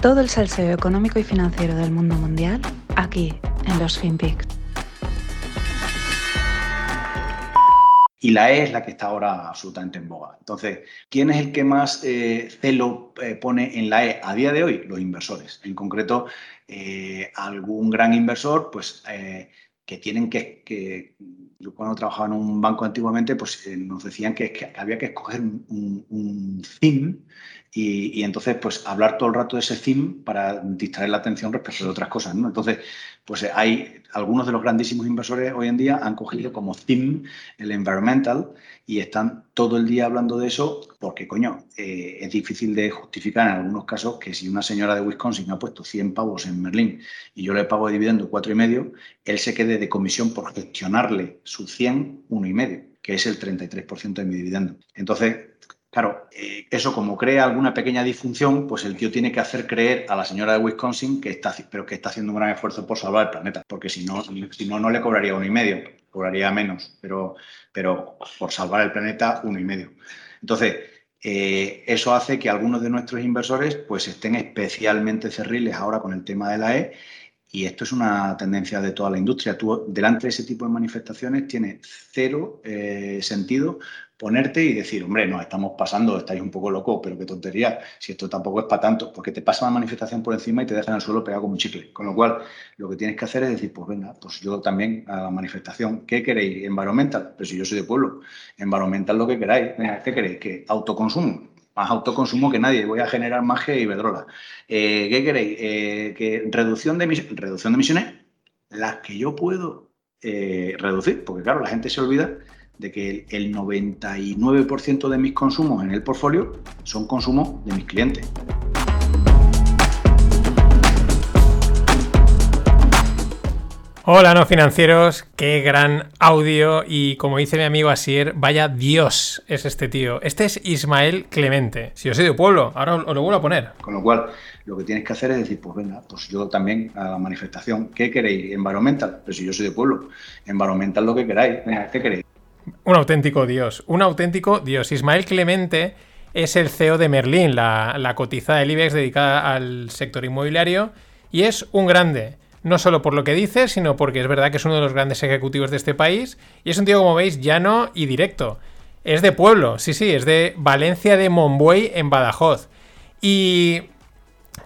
Todo el salseo económico y financiero del mundo mundial aquí en los FinPix. Y la E es la que está ahora absolutamente en boga. Entonces, ¿quién es el que más eh, celo eh, pone en la E a día de hoy? Los inversores. En concreto, eh, algún gran inversor, pues que tienen que, yo cuando trabajaba en un banco antiguamente, pues nos decían que, había que escoger un, un, y, entonces, pues hablar todo el rato de ese theme para distraer la atención respecto de otras cosas, ¿no? Entonces, pues hay algunos de los grandísimos inversores hoy en día han cogido como theme el environmental y están todo el día hablando de eso porque, coño, eh, es difícil de justificar en algunos casos que si una señora de Wisconsin ha puesto 100 pavos en Merlín y yo le pago dividendo cuatro y medio, él se quede de comisión por gestionarle su 100, uno y medio, que es el 33% de mi dividendo. Entonces, Claro, eh, eso como crea alguna pequeña disfunción, pues el tío tiene que hacer creer a la señora de Wisconsin que está, pero que está haciendo un gran esfuerzo por salvar el planeta, porque si no, si no, no le cobraría uno y medio, cobraría menos, pero, pero por salvar el planeta, uno y medio. Entonces, eh, eso hace que algunos de nuestros inversores pues estén especialmente cerriles ahora con el tema de la E y esto es una tendencia de toda la industria. Tú, delante de ese tipo de manifestaciones, tiene cero eh, sentido ponerte y decir, hombre, nos estamos pasando, estáis un poco locos, pero qué tontería, si esto tampoco es para tanto, porque te pasa la manifestación por encima y te dejan al suelo pegado como un chicle. Con lo cual, lo que tienes que hacer es decir, pues venga, pues yo también a la manifestación, ¿qué queréis? Environmental, pero si yo soy de pueblo, environmental lo que queráis, ¿qué queréis? Que autoconsumo, más autoconsumo que nadie, voy a generar más que Iberdrola. Eh, ¿Qué queréis? Eh, que reducción de, emisiones, reducción de emisiones, las que yo puedo eh, reducir, porque claro, la gente se olvida de que el 99% de mis consumos en el portfolio son consumos de mis clientes. Hola no financieros, qué gran audio y como dice mi amigo Asier, vaya Dios es este tío. Este es Ismael Clemente. Si yo soy de pueblo, ahora os lo vuelvo a poner. Con lo cual, lo que tienes que hacer es decir, pues venga, pues yo también a la manifestación, ¿qué queréis? Environmental, pero si yo soy de pueblo, environmental lo que queráis, ¿qué queréis? Un auténtico dios, un auténtico dios. Ismael Clemente es el CEO de Merlin, la, la cotizada del IBEX dedicada al sector inmobiliario, y es un grande. No solo por lo que dice, sino porque es verdad que es uno de los grandes ejecutivos de este país. Y es un tío, como veis, llano y directo. Es de pueblo, sí, sí, es de Valencia de Monbuey en Badajoz. Y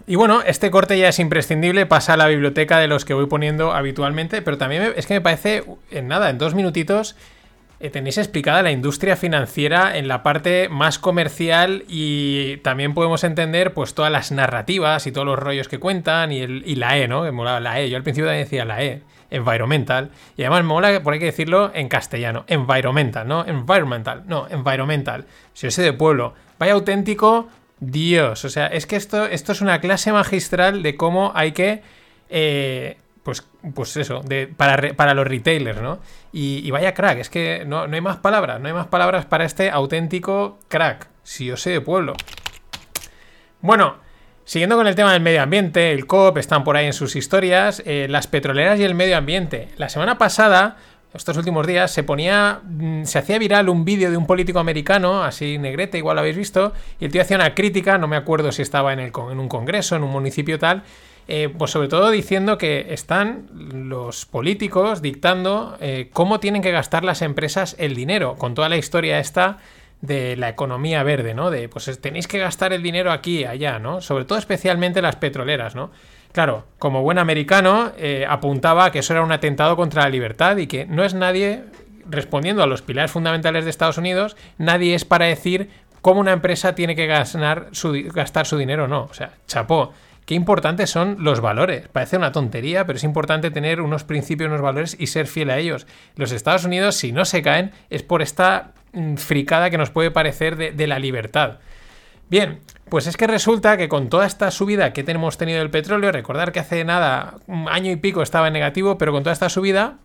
y bueno, este corte ya es imprescindible, pasa a la biblioteca de los que voy poniendo habitualmente, pero también es que me parece, en nada, en dos minutitos, tenéis explicada la industria financiera en la parte más comercial y también podemos entender pues todas las narrativas y todos los rollos que cuentan y, el, y la E, ¿no? Me molaba la E. Yo al principio también decía la E, environmental. Y además me mola, por hay que decirlo en castellano, environmental, ¿no? Environmental, no, environmental. Si yo soy de pueblo, vaya auténtico Dios. O sea, es que esto, esto es una clase magistral de cómo hay que... Eh, pues, pues eso, de, para, para los retailers, ¿no? Y, vaya crack, es que no, hay más palabras, no hay más palabras para este auténtico crack, si yo sé de pueblo. Bueno, siguiendo con el tema del medio ambiente, el COP están por ahí en sus historias, eh, las petroleras y el medio ambiente. La semana pasada, estos últimos días, se ponía, mm, se hacía viral un vídeo de un político americano, así negrete, igual lo habéis visto, y el tío hacía una crítica, no me acuerdo si estaba en, el, en un congreso, en un municipio tal, eh, pues sobre todo diciendo que están los políticos dictando eh, cómo tienen que gastar las empresas el dinero, con toda la historia esta de la economía verde, ¿no? De pues tenéis que gastar el dinero aquí, allá, ¿no? Sobre todo especialmente las petroleras, ¿no? Claro, como buen americano, eh, apuntaba que eso era un atentado contra la libertad y que no es nadie, respondiendo a los pilares fundamentales de Estados Unidos, nadie es para decir cómo una empresa tiene que gastar su, gastar su dinero no. O sea, chapó qué importantes son los valores. Parece una tontería, pero es importante tener unos principios, unos valores y ser fiel a ellos. Los Estados Unidos, si no se caen, es por esta mm, fricada que nos puede parecer de, la libertad. Bien, pues es que resulta que con toda esta subida que tenemos tenido del petróleo, recordar que hace nada, un año y pico estaba en negativo, pero con toda esta subida,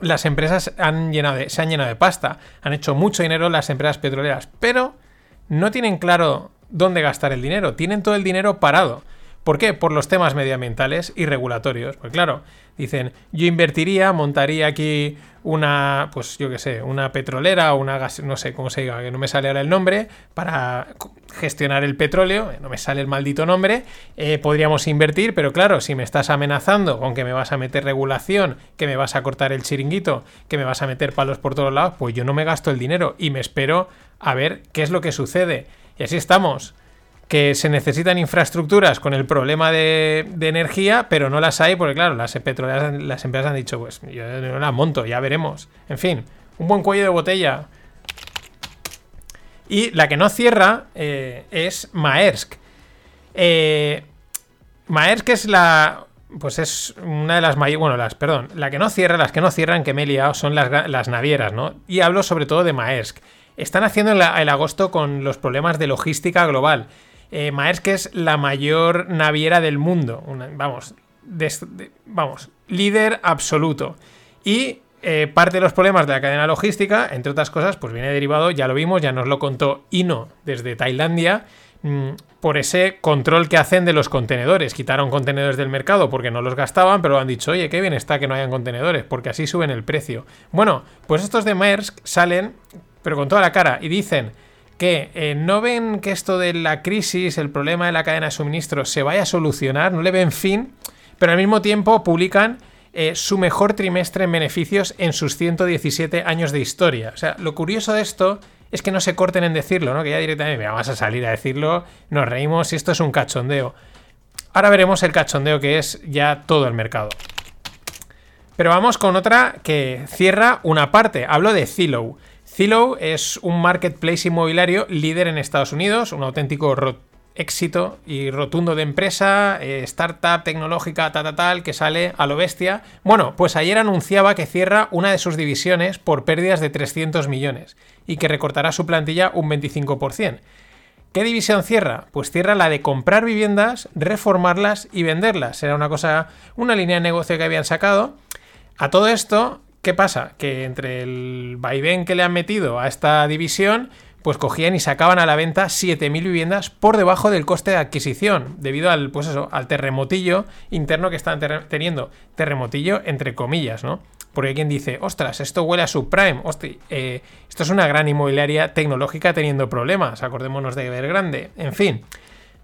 las empresas se han llenado de pasta, han hecho mucho dinero las empresas petroleras, pero no tienen claro dónde gastar el dinero, tienen todo el dinero parado. ¿Por qué? Por los temas medioambientales y regulatorios. Pues claro, dicen, yo invertiría, montaría aquí una, pues yo qué sé, una petrolera o una gas, no sé cómo se diga, que no me sale ahora el nombre, para gestionar el petróleo, no me sale el maldito nombre, eh, podríamos invertir, pero claro, si me estás amenazando con que me vas a meter regulación, que me vas a cortar el chiringuito, que me vas a meter palos por todos lados, pues yo no me gasto el dinero y me espero a ver qué es lo que sucede. Y así estamos que se necesitan infraestructuras con el problema de, energía, pero no las hay porque, claro, las petroleras, las empresas han dicho, pues yo no las monto, ya veremos. En fin, un buen cuello de botella. Y la que no cierra eh, es Maersk. Eh, Maersk es la. Pues es una de las mayores. Bueno, las, perdón. La que no cierra, las que no cierran, que me he liado, son las, las navieras, ¿no? Y hablo sobre todo de Maersk. Están haciendo el, el agosto con los problemas de logística global. Eh, Maersk es la mayor naviera del mundo. vamos, vamos, líder absoluto. Y eh, parte de los problemas de la cadena logística, entre otras cosas, pues viene derivado, ya lo vimos, ya nos lo contó Ino desde Tailandia, mm, por ese control que hacen de los contenedores. Quitaron contenedores del mercado porque no los gastaban, pero han dicho, oye, qué bien está que no hayan contenedores, porque así suben el precio. Bueno, pues estos de Maersk salen, pero con toda la cara, y dicen que eh, no ven que esto de la crisis, el problema de la cadena de suministro se vaya a solucionar, no le ven fin, pero al mismo tiempo publican eh, su mejor trimestre en beneficios en sus 117 años de historia. O sea, lo curioso de esto es que no se corten en decirlo, ¿no? Que ya directamente vamos a salir a decirlo, nos reímos y esto es un cachondeo. Ahora veremos el cachondeo que es ya todo el mercado. Pero vamos con otra que cierra una parte. Hablo de Zillow. Zillow es un marketplace inmobiliario líder en Estados Unidos, un auténtico éxito y rotundo de empresa, eh, startup tecnológica, tal, tal, tal, que sale a lo bestia. Bueno, pues ayer anunciaba que cierra una de sus divisiones por pérdidas de 300 millones y que recortará su plantilla un 25%. ¿Qué división cierra? Pues cierra la de comprar viviendas, reformarlas y venderlas. Era una cosa, una línea de negocio que habían sacado. A todo esto, ¿Qué pasa? Que entre el vaivén que le han metido a esta división, pues cogían y sacaban a la venta 7.000 viviendas por debajo del coste de adquisición, debido al, pues eso, al terremotillo interno que están teniendo. Terremotillo entre comillas, ¿no? Porque hay quien dice, ostras, esto huele a subprime, hostia, eh, esto es una gran inmobiliaria tecnológica teniendo problemas, acordémonos de Evergrande, en fin.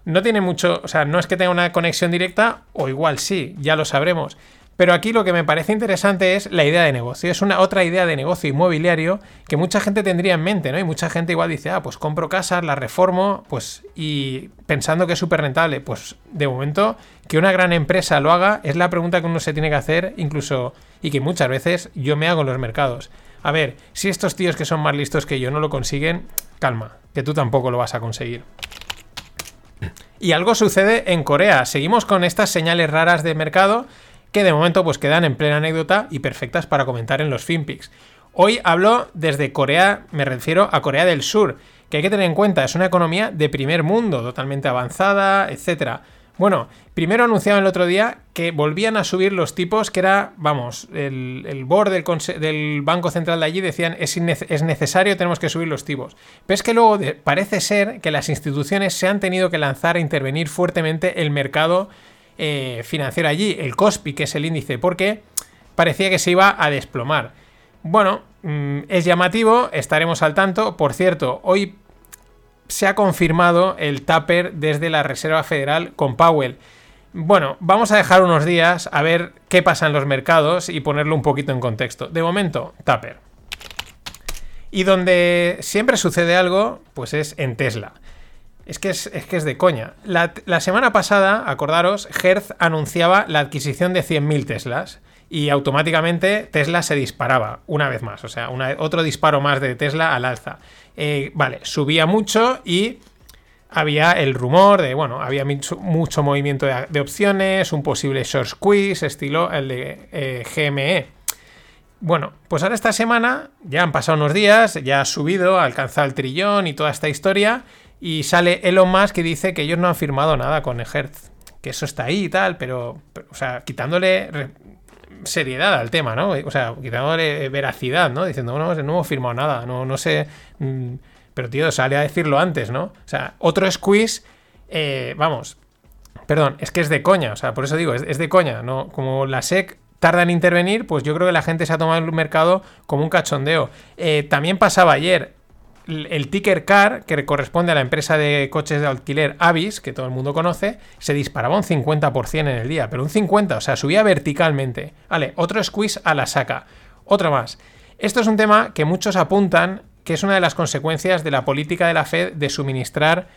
No tiene mucho, o sea, no es que tenga una conexión directa, o igual sí, ya lo sabremos. Pero aquí lo que me parece interesante es la idea de negocio. Es una otra idea de negocio inmobiliario que mucha gente tendría en mente, ¿no? Y mucha gente igual dice, ah, pues compro casas, las reformo, pues, y pensando que es súper rentable. Pues de momento, que una gran empresa lo haga es la pregunta que uno se tiene que hacer, incluso, y que muchas veces yo me hago en los mercados. A ver, si estos tíos que son más listos que yo no lo consiguen, calma, que tú tampoco lo vas a conseguir. Y algo sucede en Corea. Seguimos con estas señales raras de mercado que de momento pues quedan en plena anécdota y perfectas para comentar en los FinPix. Hoy hablo desde Corea, me refiero a Corea del Sur, que hay que tener en cuenta, es una economía de primer mundo, totalmente avanzada, etc. Bueno, primero anunciaban el otro día que volvían a subir los tipos, que era, vamos, el, board del, Banco Central de allí decían es, es necesario, tenemos que subir los tipos. Pero es que luego parece ser que las instituciones se han tenido que lanzar a intervenir fuertemente el mercado eh, financiero allí, el COSPI, que es el índice, porque parecía que se iba a desplomar. Bueno, mm, es llamativo, estaremos al tanto. Por cierto, hoy se ha confirmado el TAPER desde la Reserva Federal con Powell. Bueno, vamos a dejar unos días a ver qué pasa en los mercados y ponerlo un poquito en contexto. De momento, TAPER. Y donde siempre sucede algo, pues es en Tesla. Es que es, que es de coña. La, semana pasada, acordaros, Hertz anunciaba la adquisición de 100.000 Teslas y automáticamente Tesla se disparaba una vez más. O sea, otro disparo más de Tesla al alza. Eh, vale, subía mucho y había el rumor de, bueno, había mucho, movimiento de, opciones, un posible short squeeze, estilo el de eh, GME. Bueno, pues ahora esta semana ya han pasado unos días, ya ha subido, ha alcanzado el trillón y toda esta historia. Y sale Elon Musk que dice que ellos no han firmado nada con Hertz. Que eso está ahí y tal, pero, o sea, quitándole seriedad al tema, ¿no? O sea, quitándole veracidad, ¿no? Diciendo, no, no hemos firmado nada, no, no sé. Mm, pero tío, sale a decirlo antes, ¿no? O sea, otro squeeze, eh, vamos, Perdón, es que es de coña, o sea, por eso digo, es, de coña, ¿no? Como la SEC tarda en intervenir, pues yo creo que la gente se ha tomado el mercado como un cachondeo. Eh, también pasaba ayer, el ticker car, que corresponde a la empresa de coches de alquiler Avis, que todo el mundo conoce, se disparaba un 50% en el día, pero un 50%, o sea, subía verticalmente. Vale, otro squeeze a la saca. Otro más. Esto es un tema que muchos apuntan que es una de las consecuencias de la política de la Fed de suministrar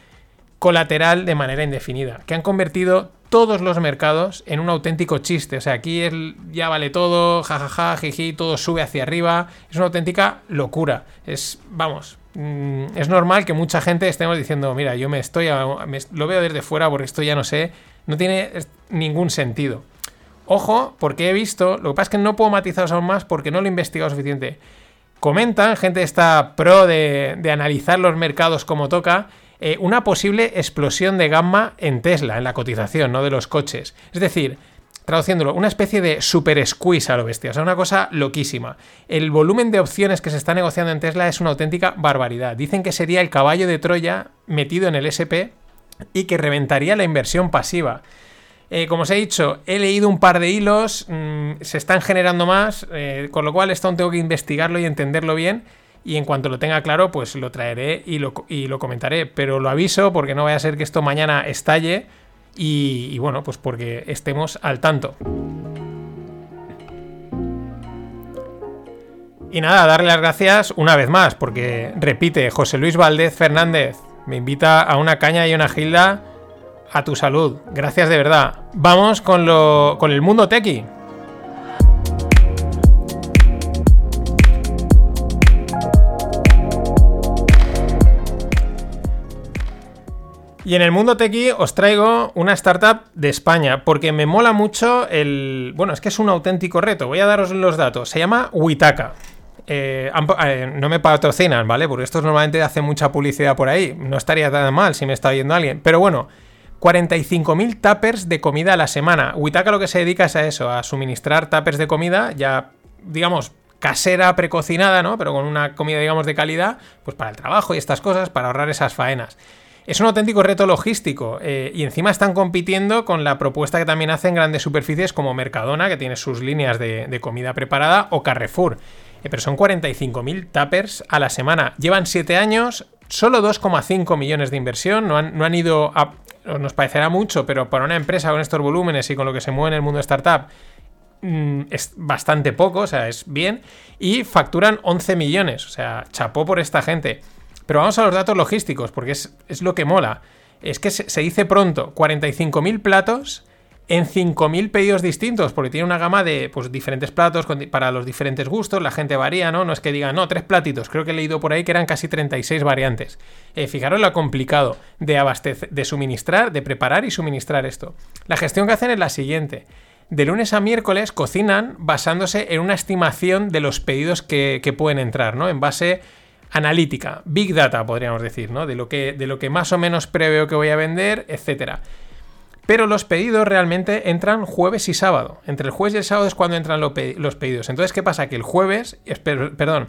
colateral de manera indefinida, que han convertido todos los mercados en un auténtico chiste. O sea, aquí ya vale todo, jajaja, jiji, todo sube hacia arriba. Es una auténtica locura. Es, vamos, es normal que mucha gente estemos diciendo, mira, yo me estoy, lo veo desde fuera porque esto ya no sé, no tiene ningún sentido. Ojo, porque he visto, lo que pasa es que no puedo matizaros aún más porque no lo he investigado suficiente. Comentan, gente está pro de, analizar los mercados como toca, eh, una posible explosión de gamma en Tesla, en la cotización, ¿no? De los coches. Es decir, traduciéndolo, una especie de super squeeze a lo bestia, o sea, una cosa loquísima. El volumen de opciones que se está negociando en Tesla es una auténtica barbaridad. Dicen que sería el caballo de Troya metido en el SP y que reventaría la inversión pasiva. Eh, como os he dicho, he leído un par de hilos, mm, se están generando más, eh, con lo cual esto aún tengo que investigarlo y entenderlo bien. Y en cuanto lo tenga claro, pues lo traeré y lo, comentaré. Pero lo aviso porque no vaya a ser que esto mañana estalle y, bueno, pues porque estemos al tanto. Y nada, darle las gracias una vez más, porque repite, José Luis Valdez Fernández me invita a una caña y una gilda a tu salud. Gracias de verdad. Vamos con, lo, con el mundo tequi. Y en el mundo tequi os traigo una startup de España, porque me mola mucho el... Bueno, es que es un auténtico reto, voy a daros los datos. Se llama Witaka. Eh, eh, no me patrocinan, ¿vale? Porque estos normalmente hacen mucha publicidad por ahí. No estaría tan mal si me está viendo alguien. Pero bueno, 45.000 tuppers de comida a la semana. Witaka lo que se dedica es a eso, a suministrar tuppers de comida ya, digamos, casera, precocinada, ¿no? Pero con una comida, digamos, de calidad, pues para el trabajo y estas cosas, para ahorrar esas faenas. Es un auténtico reto logístico eh, y encima están compitiendo con la propuesta que también hacen grandes superficies como Mercadona, que tiene sus líneas de, comida preparada, o Carrefour. Eh, pero son 45.000 tuppers a la semana. Llevan 7 años, solo 2,5 millones de inversión, no han, no han ido a, nos parecerá mucho, pero para una empresa con estos volúmenes y con lo que se mueve en el mundo startup, mm, es bastante poco, o sea, es bien. Y facturan 11 millones, o sea, chapó por esta gente. Pero vamos a los datos logísticos, porque es, lo que mola. Es que se, se dice pronto, 45.000 platos en 5.000 pedidos distintos, porque tiene una gama de pues, diferentes platos para los diferentes gustos, la gente varía, ¿no? No es que diga, no, tres platitos, creo que he leído por ahí que eran casi 36 variantes. Eh, fijaros lo complicado de abastecer, de suministrar, de preparar y suministrar esto. La gestión que hacen es la siguiente. De lunes a miércoles cocinan basándose en una estimación de los pedidos que, que pueden entrar, ¿no? En base analítica, big data podríamos decir, ¿no? De lo que, de lo que más o menos preveo que voy a vender, etcétera. Pero los pedidos realmente entran jueves y sábado. Entre el jueves y el sábado es cuando entran los pedidos. Entonces, ¿qué pasa? Que el jueves, perdón,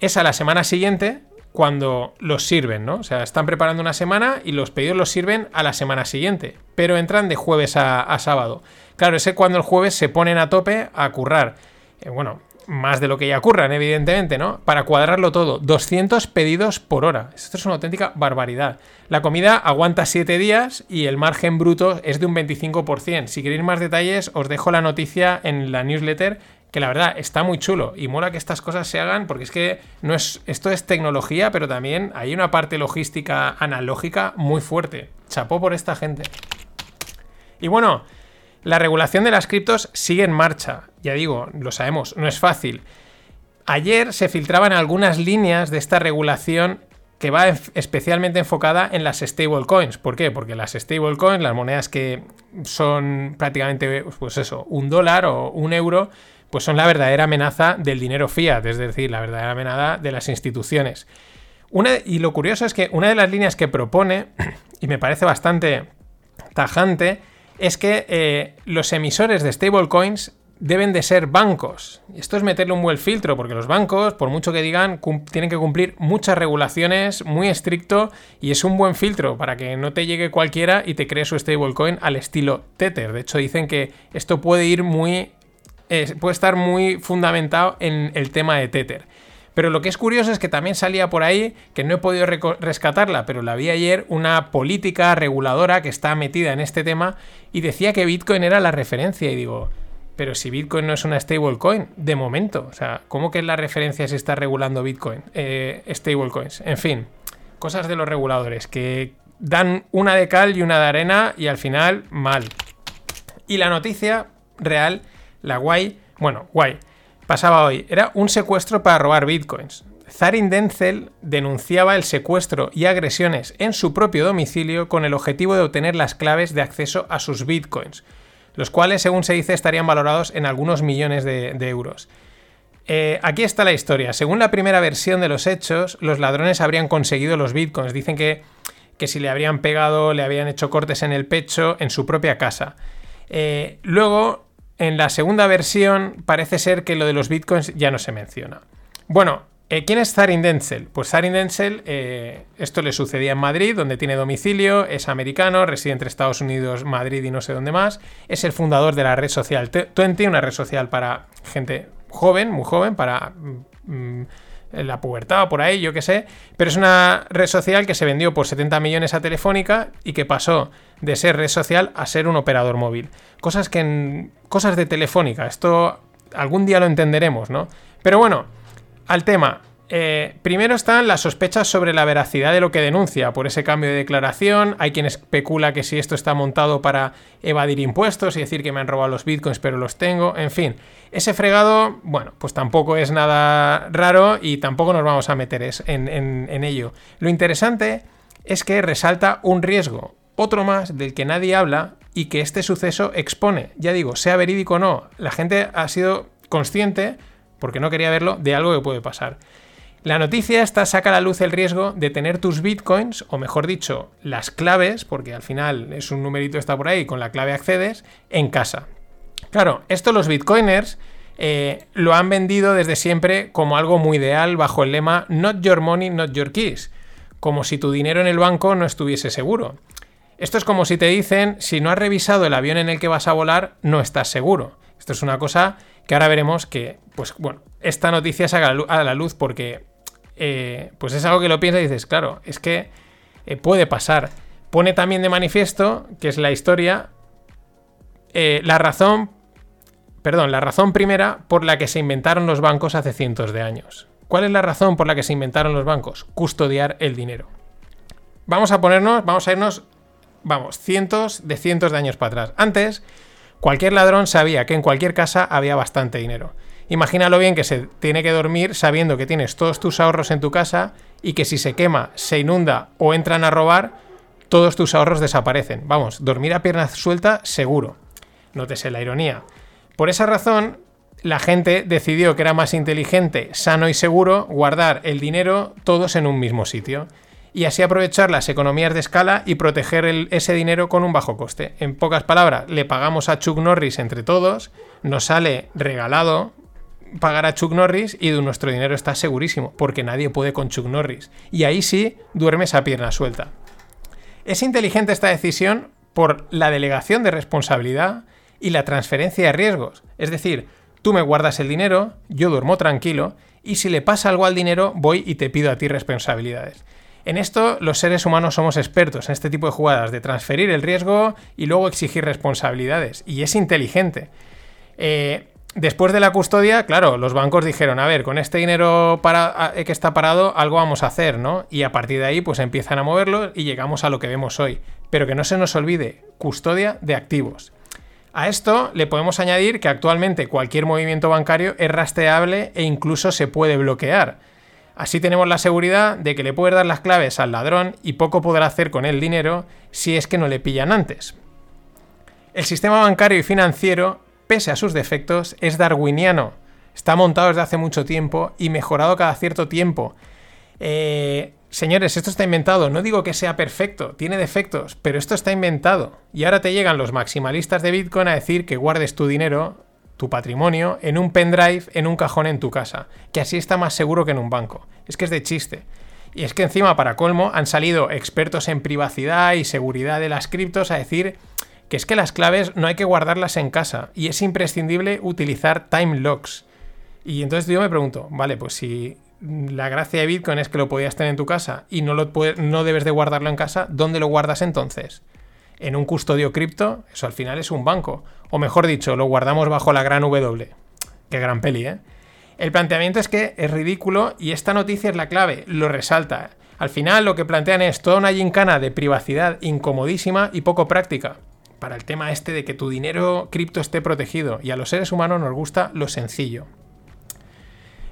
es a la semana siguiente cuando los sirven, ¿no? O sea, están preparando una semana y los pedidos los sirven a la semana siguiente, pero entran de jueves a, sábado. Claro, ese cuando el jueves se ponen a tope a currar. Eh, bueno, más de lo que ya ocurran, evidentemente, ¿no? Para cuadrarlo todo, 200 pedidos por hora. Esto es una auténtica barbaridad. La comida aguanta 7 días y el margen bruto es de un 25%. Si queréis más detalles, os dejo la noticia en la newsletter, que la verdad está muy chulo y mola que estas cosas se hagan porque es que no es, esto es tecnología, pero también hay una parte logística analógica muy fuerte. Chapó por esta gente. Y bueno, la regulación de las criptos sigue en marcha. Ya digo, lo sabemos, no es fácil. Ayer se filtraban algunas líneas de esta regulación que va especialmente enfocada en las stablecoins. ¿Por qué? Porque las stablecoins, las monedas que son prácticamente, pues eso, un dólar o un euro, pues son la verdadera amenaza del dinero fiat, es decir, la verdadera amenaza de las instituciones. Una, y lo curioso es que una de las líneas que propone, y me parece bastante tajante, es que eh, los emisores de stablecoins deben de ser bancos. Esto es meterle un buen filtro, porque los bancos, por mucho que digan, tienen que cumplir muchas regulaciones, muy estricto, y es un buen filtro para que no te llegue cualquiera y te cree su stablecoin al estilo Tether. De hecho, dicen que esto puede ir muy. puede estar muy fundamentado en el tema de Tether. Pero lo que es curioso es que también salía por ahí, que no he podido rescatarla, pero la vi ayer, una política reguladora que está metida en este tema y decía que Bitcoin era la referencia. Y digo, pero si Bitcoin no es una stablecoin, de momento. O sea, ¿cómo que es la referencia si está regulando Bitcoin? Eh, stablecoins. En fin, cosas de los reguladores que dan una de cal y una de arena y al final mal. Y la noticia real, la guay, bueno, guay pasaba hoy era un secuestro para robar bitcoins. Zarin Denzel denunciaba el secuestro y agresiones en su propio domicilio con el objetivo de obtener las claves de acceso a sus bitcoins, los cuales, según se dice, estarían valorados en algunos millones de, euros. Eh, aquí está la historia. Según la primera versión de los hechos, los ladrones habrían conseguido los bitcoins. Dicen que, que si le habrían pegado, le habían hecho cortes en el pecho en su propia casa. Eh, luego en la segunda versión parece ser que lo de los bitcoins ya no se menciona. Bueno, eh, ¿quién es Zarin Denzel? Pues Zarin Denzel, eh, esto le sucedía en Madrid, donde tiene domicilio, es americano, reside entre Estados Unidos, Madrid y no sé dónde más. Es el fundador de la red social Twenty, una red social para gente joven, muy joven, para mm, la pubertad por ahí, yo qué sé. Pero es una red social que se vendió por 70 millones a Telefónica y que pasó de ser red social a ser un operador móvil. Cosas que en, cosas de Telefónica, esto algún día lo entenderemos, ¿no? Pero bueno, al tema. Eh, primero están las sospechas sobre la veracidad de lo que denuncia por ese cambio de declaración. Hay quien especula que si esto está montado para evadir impuestos y decir que me han robado los bitcoins pero los tengo. En fin, ese fregado, bueno, pues tampoco es nada raro y tampoco nos vamos a meter en, en ello. Lo interesante es que resalta un riesgo, otro más del que nadie habla y que este suceso expone. Ya digo, sea verídico o no, la gente ha sido consciente, porque no quería verlo, de algo que puede pasar. La noticia esta saca a la luz el riesgo de tener tus bitcoins, o mejor dicho, las claves, porque al final es un numerito está por ahí, con la clave accedes, en casa. Claro, esto los bitcoiners eh, lo han vendido desde siempre como algo muy ideal bajo el lema Not your money, not your keys, como si tu dinero en el banco no estuviese seguro. Esto es como si te dicen, si no has revisado el avión en el que vas a volar, no estás seguro. Esto es una cosa que ahora veremos que, pues bueno, esta noticia saca a la luz porque eh, pues es algo que lo piensas y dices, claro, es que eh, puede pasar. Pone también de manifiesto, que es la historia, eh, la razón, perdón, la razón primera por la que se inventaron los bancos hace cientos de años. ¿Cuál es la razón por la que se inventaron los bancos? Custodiar el dinero. Vamos a ponernos, vamos a irnos, vamos, cientos de cientos de años para atrás. Antes, cualquier ladrón sabía que en cualquier casa había bastante dinero. Imagínalo bien que se tiene que dormir sabiendo que tienes todos tus ahorros en tu casa y que si se quema, se inunda o entran a robar, todos tus ahorros desaparecen. Vamos, dormir a pierna suelta seguro. Nótese la ironía. Por esa razón, la gente decidió que era más inteligente, sano y seguro guardar el dinero todos en un mismo sitio y así aprovechar las economías de escala y proteger ese dinero con un bajo coste. En pocas palabras, le pagamos a Chuck Norris entre todos, nos sale regalado pagar a Chuck Norris y nuestro dinero está segurísimo, porque nadie puede con Chuck Norris. Y ahí sí duermes a pierna suelta. Es inteligente esta decisión por la delegación de responsabilidad y la transferencia de riesgos. Es decir, tú me guardas el dinero, yo duermo tranquilo, y si le pasa algo al dinero, voy y te pido a ti responsabilidades. En esto los seres humanos somos expertos en este tipo de jugadas, de transferir el riesgo y luego exigir responsabilidades. Y es inteligente. Eh, Después de la custodia, claro, los bancos dijeron, a ver, con este dinero para, que está parado, algo vamos a hacer, ¿no? Y a partir de ahí, pues empiezan a moverlo y llegamos a lo que vemos hoy. Pero que no se nos olvide, custodia de activos. A esto le podemos añadir que actualmente cualquier movimiento bancario es rastreable e incluso se puede bloquear. Así tenemos la seguridad de que le puedes dar las claves al ladrón y poco podrá hacer con el dinero si es que no le pillan antes. El sistema bancario y financiero pese a sus defectos, es darwiniano. Está montado desde hace mucho tiempo y mejorado cada cierto tiempo. Eh, señores, esto está inventado. No digo que sea perfecto, tiene defectos, pero esto está inventado. Y ahora te llegan los maximalistas de Bitcoin a decir que guardes tu dinero tu patrimonio, en un pendrive, en un cajón en tu casa, que así está más seguro que en un banco. Es que es de chiste. Y es que encima, para colmo, han salido expertos en privacidad y seguridad de las criptos a decir que es que las claves no hay que guardarlas en casa y es imprescindible utilizar time locks. Y entonces yo me pregunto, vale, pues si la gracia de Bitcoin es que lo podías tener en tu casa y no, lo no debes de guardarlo en casa, ¿dónde lo guardas entonces? ¿En un custodio cripto? Eso al final es un banco. O mejor dicho, lo guardamos bajo la gran W. Qué gran peli, ¿eh? El planteamiento es que es ridículo y esta noticia es la clave, lo resalta. Al final lo que plantean es toda una gincana de privacidad incomodísima y poco práctica. Para el tema este de que tu dinero cripto esté protegido y a los seres humanos nos gusta lo sencillo.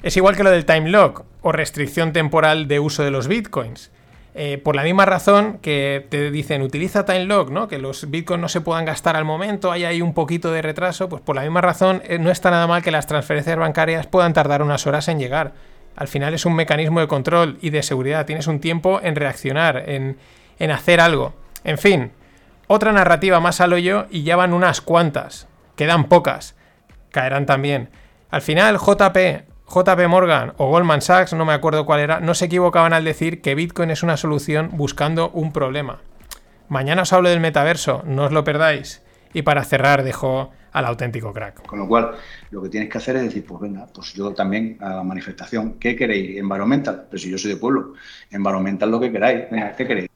Es igual que lo del time lock o restricción temporal de uso de los bitcoins. Eh, por la misma razón que te dicen utiliza time lock, ¿no? que los bitcoins no se puedan gastar al momento, hay ahí un poquito de retraso, pues por la misma razón eh, no está nada mal que las transferencias bancarias puedan tardar unas horas en llegar. Al final es un mecanismo de control y de seguridad, tienes un tiempo en reaccionar, en, en hacer algo. En fin, otra narrativa más al hoyo y ya van unas cuantas, quedan pocas, caerán también. Al final, JP JP Morgan o Goldman Sachs, no me acuerdo cuál era, no se equivocaban al decir que Bitcoin es una solución buscando un problema. Mañana os hablo del metaverso, no os lo perdáis. Y para cerrar dejo al auténtico crack. Con lo cual, lo que tienes que hacer es decir, pues venga, pues yo también a la manifestación, ¿qué queréis? Environmental, pero si yo soy de pueblo, environmental lo que queráis, venga, ¿qué queréis?